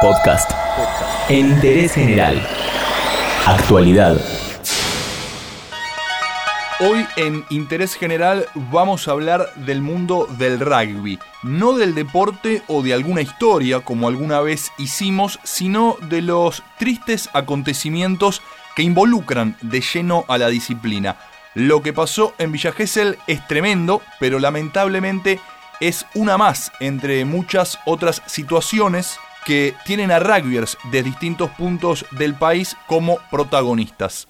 Podcast. En interés general. Actualidad. Hoy en Interés General vamos a hablar del mundo del rugby, no del deporte o de alguna historia como alguna vez hicimos, sino de los tristes acontecimientos que involucran de lleno a la disciplina. Lo que pasó en Villa Gesell es tremendo, pero lamentablemente es una más entre muchas otras situaciones que tienen a rugbyers de distintos puntos del país como protagonistas.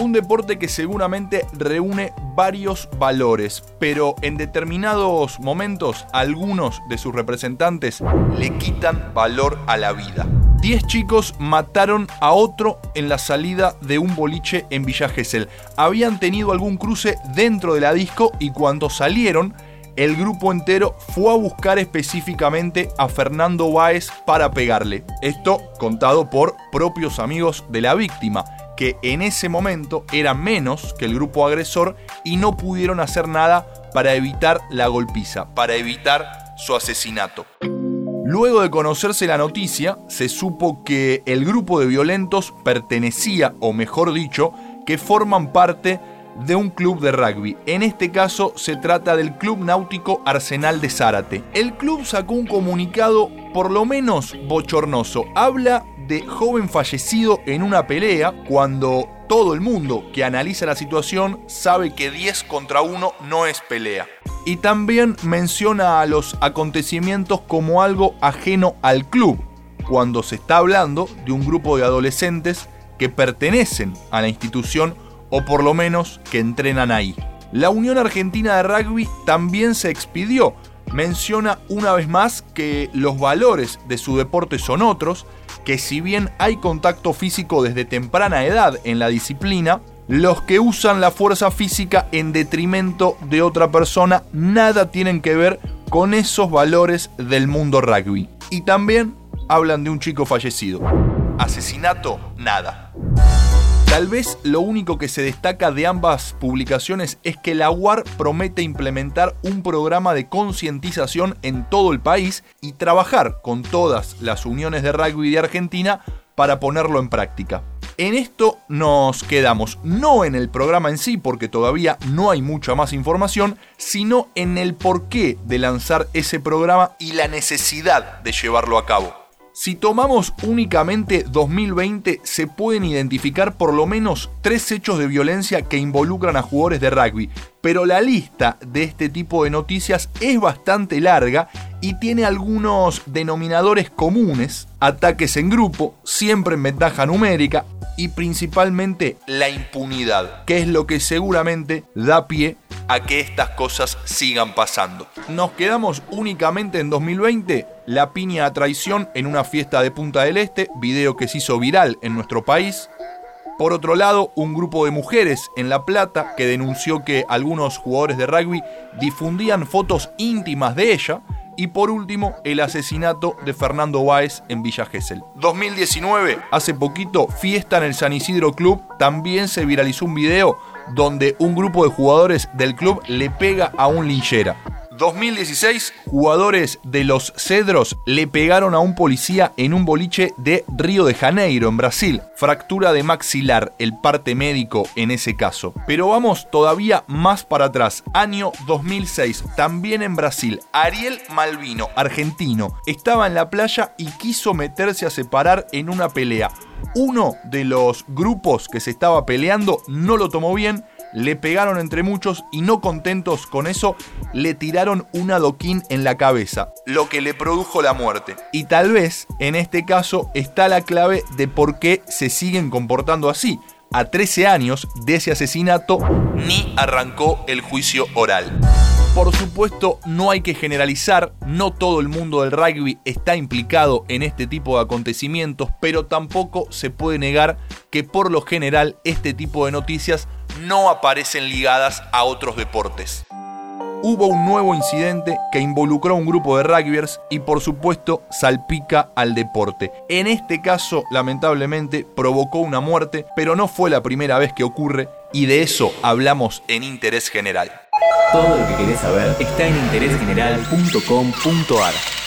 Un deporte que seguramente reúne varios valores, pero en determinados momentos algunos de sus representantes le quitan valor a la vida. Diez chicos mataron a otro en la salida de un boliche en Villa Gesell. Habían tenido algún cruce dentro de la disco y cuando salieron el grupo entero fue a buscar específicamente a Fernando Báez para pegarle. Esto contado por propios amigos de la víctima, que en ese momento eran menos que el grupo agresor y no pudieron hacer nada para evitar la golpiza, para evitar su asesinato. Luego de conocerse la noticia, se supo que el grupo de violentos pertenecía, o mejor dicho, que forman parte de un club de rugby. En este caso se trata del Club Náutico Arsenal de Zárate. El club sacó un comunicado por lo menos bochornoso. Habla de joven fallecido en una pelea cuando todo el mundo que analiza la situación sabe que 10 contra 1 no es pelea. Y también menciona a los acontecimientos como algo ajeno al club, cuando se está hablando de un grupo de adolescentes que pertenecen a la institución o por lo menos que entrenan ahí. La Unión Argentina de Rugby también se expidió. Menciona una vez más que los valores de su deporte son otros, que si bien hay contacto físico desde temprana edad en la disciplina, los que usan la fuerza física en detrimento de otra persona nada tienen que ver con esos valores del mundo rugby. Y también hablan de un chico fallecido. Asesinato, nada. Tal vez lo único que se destaca de ambas publicaciones es que la UAR promete implementar un programa de concientización en todo el país y trabajar con todas las uniones de rugby de Argentina para ponerlo en práctica. En esto nos quedamos, no en el programa en sí, porque todavía no hay mucha más información, sino en el porqué de lanzar ese programa y la necesidad de llevarlo a cabo. Si tomamos únicamente 2020, se pueden identificar por lo menos tres hechos de violencia que involucran a jugadores de rugby, pero la lista de este tipo de noticias es bastante larga y tiene algunos denominadores comunes, ataques en grupo, siempre en ventaja numérica y principalmente la impunidad, que es lo que seguramente da pie a que estas cosas sigan pasando. Nos quedamos únicamente en 2020, la piña a traición en una fiesta de Punta del Este, video que se hizo viral en nuestro país. Por otro lado, un grupo de mujeres en La Plata que denunció que algunos jugadores de rugby difundían fotos íntimas de ella. Y por último, el asesinato de Fernando Báez en Villa Gesell. 2019, hace poquito, fiesta en el San Isidro Club, también se viralizó un video donde un grupo de jugadores del club le pega a un linchera. 2016, jugadores de los Cedros le pegaron a un policía en un boliche de Río de Janeiro, en Brasil. Fractura de maxilar, el parte médico en ese caso. Pero vamos todavía más para atrás. Año 2006, también en Brasil. Ariel Malvino, argentino, estaba en la playa y quiso meterse a separar en una pelea. Uno de los grupos que se estaba peleando no lo tomó bien le pegaron entre muchos y no contentos con eso, le tiraron un adoquín en la cabeza, lo que le produjo la muerte. Y tal vez en este caso está la clave de por qué se siguen comportando así. A 13 años de ese asesinato ni arrancó el juicio oral. Por supuesto, no hay que generalizar, no todo el mundo del rugby está implicado en este tipo de acontecimientos, pero tampoco se puede negar que por lo general este tipo de noticias no aparecen ligadas a otros deportes. Hubo un nuevo incidente que involucró a un grupo de rugbyers y por supuesto salpica al deporte. En este caso, lamentablemente, provocó una muerte, pero no fue la primera vez que ocurre y de eso hablamos en Interés General. Todo lo que querés saber está en interésgeneral.com.ar.